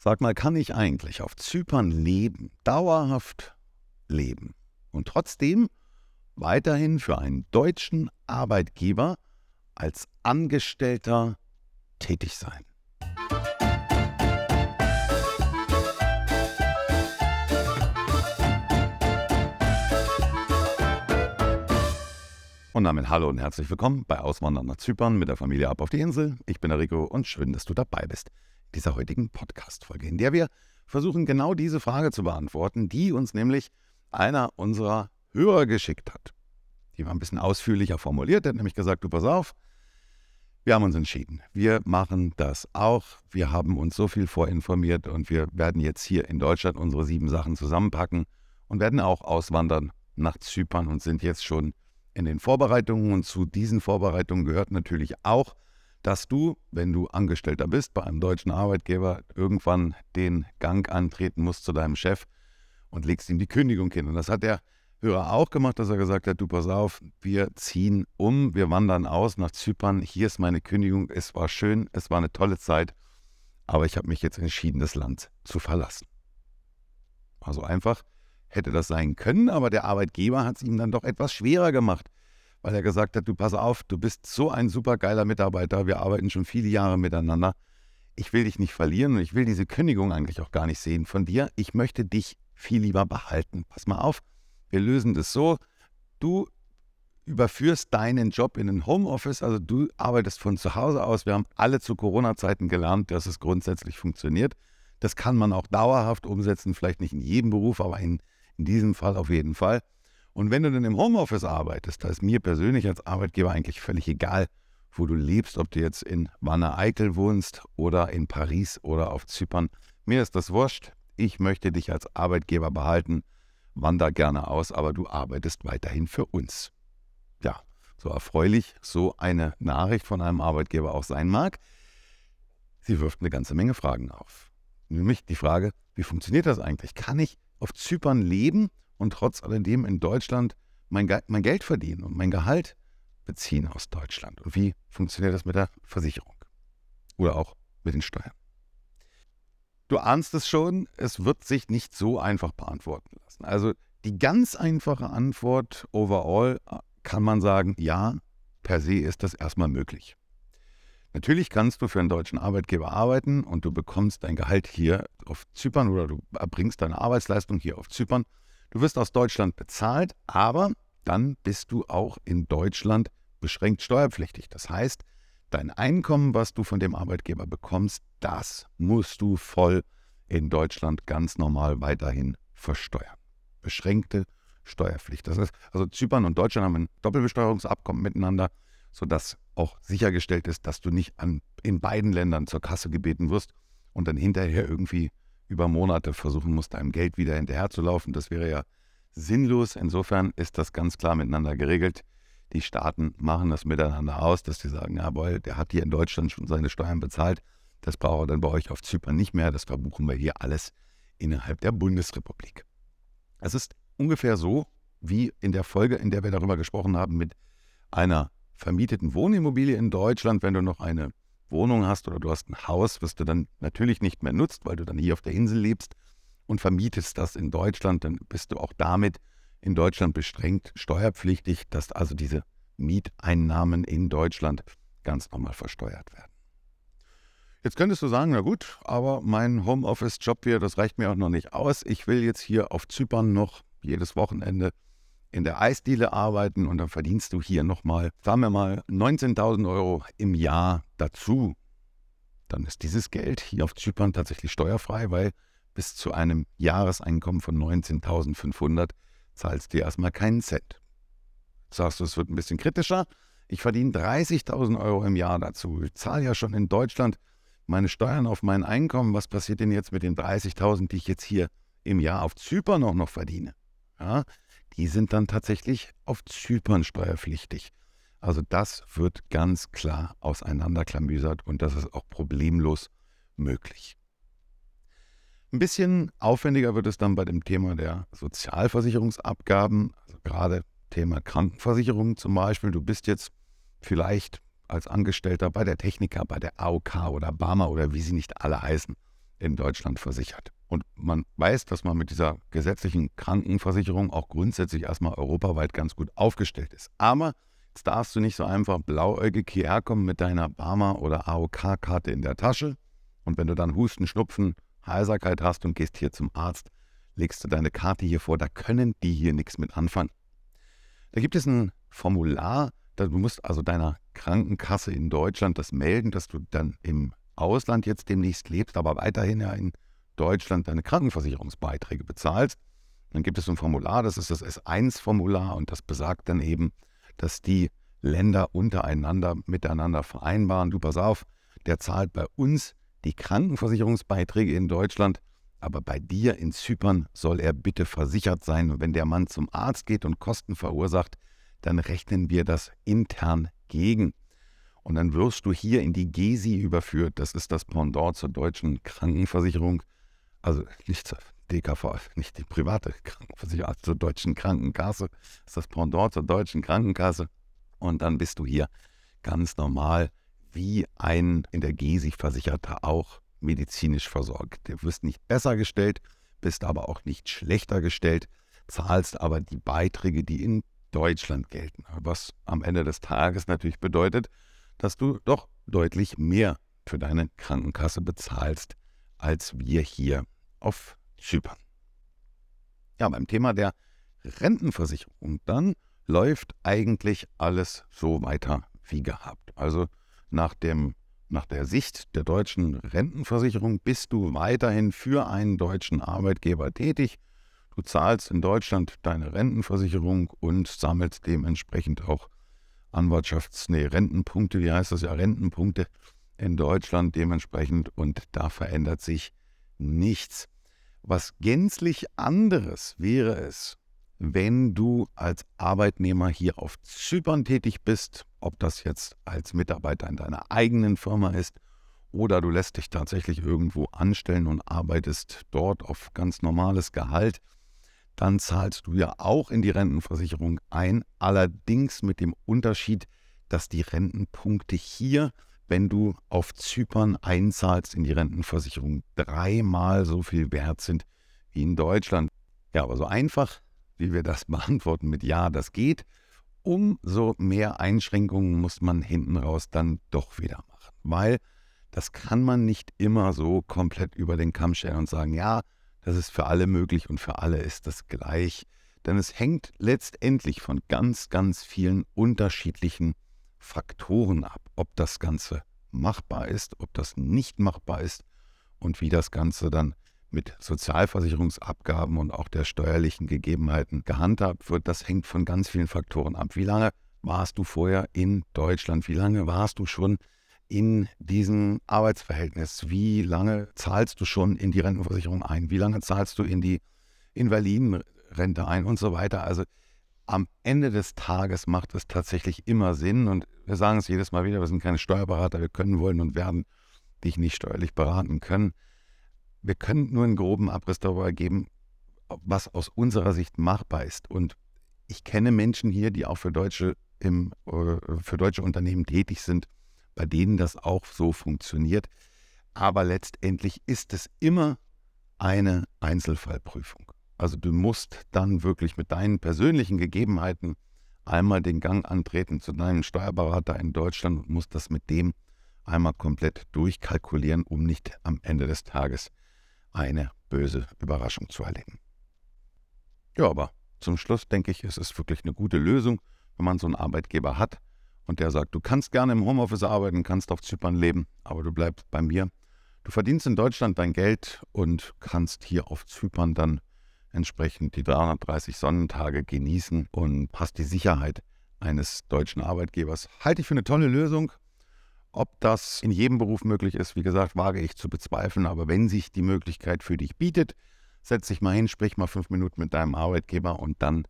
Sag mal, kann ich eigentlich auf Zypern leben, dauerhaft leben und trotzdem weiterhin für einen deutschen Arbeitgeber als Angestellter tätig sein? Und damit hallo und herzlich willkommen bei Auswandern nach Zypern mit der Familie ab auf die Insel. Ich bin der Rico und schön, dass du dabei bist dieser heutigen Podcast-Folge, in der wir versuchen, genau diese Frage zu beantworten, die uns nämlich einer unserer Hörer geschickt hat. Die war ein bisschen ausführlicher formuliert, der hat nämlich gesagt, du pass auf, wir haben uns entschieden. Wir machen das auch. Wir haben uns so viel vorinformiert und wir werden jetzt hier in Deutschland unsere sieben Sachen zusammenpacken und werden auch auswandern nach Zypern und sind jetzt schon in den Vorbereitungen. Und zu diesen Vorbereitungen gehört natürlich auch, dass du, wenn du Angestellter bist bei einem deutschen Arbeitgeber, irgendwann den Gang antreten musst zu deinem Chef und legst ihm die Kündigung hin. Und das hat der Hörer auch gemacht, dass er gesagt hat, du pass auf, wir ziehen um, wir wandern aus nach Zypern, hier ist meine Kündigung, es war schön, es war eine tolle Zeit, aber ich habe mich jetzt entschieden, das Land zu verlassen. Also einfach hätte das sein können, aber der Arbeitgeber hat es ihm dann doch etwas schwerer gemacht weil er gesagt hat, du pass auf, du bist so ein supergeiler Mitarbeiter, wir arbeiten schon viele Jahre miteinander. Ich will dich nicht verlieren und ich will diese Kündigung eigentlich auch gar nicht sehen von dir. Ich möchte dich viel lieber behalten. Pass mal auf, wir lösen das so. Du überführst deinen Job in ein Homeoffice, also du arbeitest von zu Hause aus. Wir haben alle zu Corona-Zeiten gelernt, dass es grundsätzlich funktioniert. Das kann man auch dauerhaft umsetzen, vielleicht nicht in jedem Beruf, aber in, in diesem Fall auf jeden Fall. Und wenn du dann im Homeoffice arbeitest, da ist mir persönlich als Arbeitgeber eigentlich völlig egal, wo du lebst, ob du jetzt in Wanne-Eickel wohnst oder in Paris oder auf Zypern. Mir ist das wurscht. Ich möchte dich als Arbeitgeber behalten. Wander gerne aus, aber du arbeitest weiterhin für uns. Ja, so erfreulich so eine Nachricht von einem Arbeitgeber auch sein mag. Sie wirft eine ganze Menge Fragen auf. Nämlich die Frage, wie funktioniert das eigentlich? Kann ich auf Zypern leben und trotz alledem in Deutschland mein, mein Geld verdienen und mein Gehalt beziehen aus Deutschland. Und wie funktioniert das mit der Versicherung? Oder auch mit den Steuern? Du ahnst es schon, es wird sich nicht so einfach beantworten lassen. Also die ganz einfache Antwort overall äh, kann man sagen, ja, per se ist das erstmal möglich. Natürlich kannst du für einen deutschen Arbeitgeber arbeiten und du bekommst dein Gehalt hier auf Zypern oder du erbringst deine Arbeitsleistung hier auf Zypern Du wirst aus Deutschland bezahlt, aber dann bist du auch in Deutschland beschränkt steuerpflichtig. Das heißt, dein Einkommen, was du von dem Arbeitgeber bekommst, das musst du voll in Deutschland ganz normal weiterhin versteuern. Beschränkte Steuerpflicht. Das heißt, also Zypern und Deutschland haben ein Doppelbesteuerungsabkommen miteinander, sodass auch sichergestellt ist, dass du nicht an, in beiden Ländern zur Kasse gebeten wirst und dann hinterher irgendwie über Monate versuchen muss, deinem Geld wieder hinterherzulaufen. Das wäre ja sinnlos. Insofern ist das ganz klar miteinander geregelt. Die Staaten machen das miteinander aus, dass sie sagen, jawohl, der hat hier in Deutschland schon seine Steuern bezahlt. Das braucht er dann bei euch auf Zypern nicht mehr. Das verbuchen wir hier alles innerhalb der Bundesrepublik. Es ist ungefähr so wie in der Folge, in der wir darüber gesprochen haben, mit einer vermieteten Wohnimmobilie in Deutschland, wenn du noch eine Wohnung hast oder du hast ein Haus, was du dann natürlich nicht mehr nutzt, weil du dann hier auf der Insel lebst und vermietest das in Deutschland, dann bist du auch damit in Deutschland beschränkt steuerpflichtig, dass also diese Mieteinnahmen in Deutschland ganz normal versteuert werden. Jetzt könntest du sagen, na gut, aber mein Homeoffice-Job hier, das reicht mir auch noch nicht aus. Ich will jetzt hier auf Zypern noch jedes Wochenende in der Eisdiele arbeiten und dann verdienst du hier nochmal, sagen wir mal, 19.000 Euro im Jahr dazu. Dann ist dieses Geld hier auf Zypern tatsächlich steuerfrei, weil bis zu einem Jahreseinkommen von 19.500 zahlst du erstmal keinen Cent. Sagst du, es wird ein bisschen kritischer. Ich verdiene 30.000 Euro im Jahr dazu. Ich zahle ja schon in Deutschland meine Steuern auf mein Einkommen. Was passiert denn jetzt mit den 30.000, die ich jetzt hier im Jahr auf Zypern auch noch verdiene? Ja, die sind dann tatsächlich auf Zypern steuerpflichtig. Also das wird ganz klar auseinanderklamüsert und das ist auch problemlos möglich. Ein bisschen aufwendiger wird es dann bei dem Thema der Sozialversicherungsabgaben, also gerade Thema Krankenversicherung zum Beispiel. Du bist jetzt vielleicht als Angestellter bei der Techniker, bei der AOK oder Barmer oder wie sie nicht alle heißen, in Deutschland versichert. Und man weiß, dass man mit dieser gesetzlichen Krankenversicherung auch grundsätzlich erstmal europaweit ganz gut aufgestellt ist. Aber jetzt darfst du nicht so einfach blauäugig hierher kommen mit deiner Barmer oder AOK-Karte in der Tasche. Und wenn du dann Husten, Schnupfen, Heiserkeit hast und gehst hier zum Arzt, legst du deine Karte hier vor, da können die hier nichts mit anfangen. Da gibt es ein Formular, du musst also deiner Krankenkasse in Deutschland das melden, dass du dann im Ausland jetzt demnächst lebst, aber weiterhin ja in Deutschland deine Krankenversicherungsbeiträge bezahlst. Dann gibt es ein Formular, das ist das S1-Formular und das besagt dann eben, dass die Länder untereinander miteinander vereinbaren. Du pass auf, der zahlt bei uns die Krankenversicherungsbeiträge in Deutschland, aber bei dir in Zypern soll er bitte versichert sein. Und wenn der Mann zum Arzt geht und Kosten verursacht, dann rechnen wir das intern gegen. Und dann wirst du hier in die GESI überführt. Das ist das Pendant zur deutschen Krankenversicherung. Also nicht zur DKV, nicht die private Krankenversicherung, also zur deutschen Krankenkasse. Das ist das Pendant zur deutschen Krankenkasse. Und dann bist du hier ganz normal wie ein in der GESI Versicherter auch medizinisch versorgt. Du wirst nicht besser gestellt, bist aber auch nicht schlechter gestellt, zahlst aber die Beiträge, die in Deutschland gelten. Was am Ende des Tages natürlich bedeutet, dass du doch deutlich mehr für deine Krankenkasse bezahlst, als wir hier auf Zypern. Ja, beim Thema der Rentenversicherung, dann läuft eigentlich alles so weiter wie gehabt. Also nach, dem, nach der Sicht der deutschen Rentenversicherung bist du weiterhin für einen deutschen Arbeitgeber tätig Du zahlst in Deutschland deine Rentenversicherung und sammelst dementsprechend auch Anwartschafts-, nee, Rentenpunkte, wie heißt das ja, Rentenpunkte in Deutschland dementsprechend und da verändert sich nichts. Was gänzlich anderes wäre es, wenn du als Arbeitnehmer hier auf Zypern tätig bist, ob das jetzt als Mitarbeiter in deiner eigenen Firma ist oder du lässt dich tatsächlich irgendwo anstellen und arbeitest dort auf ganz normales Gehalt dann zahlst du ja auch in die Rentenversicherung ein, allerdings mit dem Unterschied, dass die Rentenpunkte hier, wenn du auf Zypern einzahlst in die Rentenversicherung, dreimal so viel wert sind wie in Deutschland. Ja, aber so einfach, wie wir das beantworten mit Ja, das geht, umso mehr Einschränkungen muss man hinten raus dann doch wieder machen. Weil das kann man nicht immer so komplett über den Kamm stellen und sagen, ja, das ist für alle möglich und für alle ist das gleich. Denn es hängt letztendlich von ganz, ganz vielen unterschiedlichen Faktoren ab, ob das Ganze machbar ist, ob das nicht machbar ist und wie das Ganze dann mit Sozialversicherungsabgaben und auch der steuerlichen Gegebenheiten gehandhabt wird. Das hängt von ganz vielen Faktoren ab. Wie lange warst du vorher in Deutschland? Wie lange warst du schon in diesem Arbeitsverhältnis? Wie lange zahlst du schon in die Rentenversicherung ein? Wie lange zahlst du in die Invalidenrente ein und so weiter? Also am Ende des Tages macht es tatsächlich immer Sinn und wir sagen es jedes Mal wieder, wir sind keine Steuerberater, wir können, wollen und werden dich nicht steuerlich beraten können. Wir können nur einen groben Abriss darüber geben, was aus unserer Sicht machbar ist. Und ich kenne Menschen hier, die auch für deutsche, im, äh, für deutsche Unternehmen tätig sind, bei denen das auch so funktioniert. Aber letztendlich ist es immer eine Einzelfallprüfung. Also du musst dann wirklich mit deinen persönlichen Gegebenheiten einmal den Gang antreten zu deinem Steuerberater in Deutschland und musst das mit dem einmal komplett durchkalkulieren, um nicht am Ende des Tages eine böse Überraschung zu erleben. Ja, aber zum Schluss denke ich, es ist wirklich eine gute Lösung, wenn man so einen Arbeitgeber hat, und der sagt, du kannst gerne im Homeoffice arbeiten, kannst auf Zypern leben, aber du bleibst bei mir. Du verdienst in Deutschland dein Geld und kannst hier auf Zypern dann entsprechend die 330 Sonnentage genießen und hast die Sicherheit eines deutschen Arbeitgebers. Halte ich für eine tolle Lösung. Ob das in jedem Beruf möglich ist, wie gesagt, wage ich zu bezweifeln. Aber wenn sich die Möglichkeit für dich bietet, setz dich mal hin, sprich mal fünf Minuten mit deinem Arbeitgeber und dann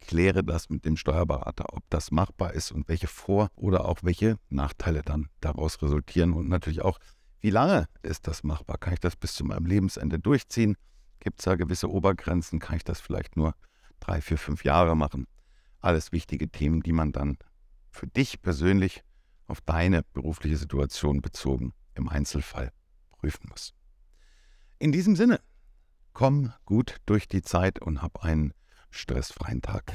kläre das mit dem Steuerberater, ob das machbar ist und welche Vor- oder auch welche Nachteile dann daraus resultieren und natürlich auch, wie lange ist das machbar? Kann ich das bis zu meinem Lebensende durchziehen? Gibt es da gewisse Obergrenzen? Kann ich das vielleicht nur drei, vier, fünf Jahre machen? Alles wichtige Themen, die man dann für dich persönlich auf deine berufliche Situation bezogen im Einzelfall prüfen muss. In diesem Sinne, komm gut durch die Zeit und hab einen stressfreien Tag.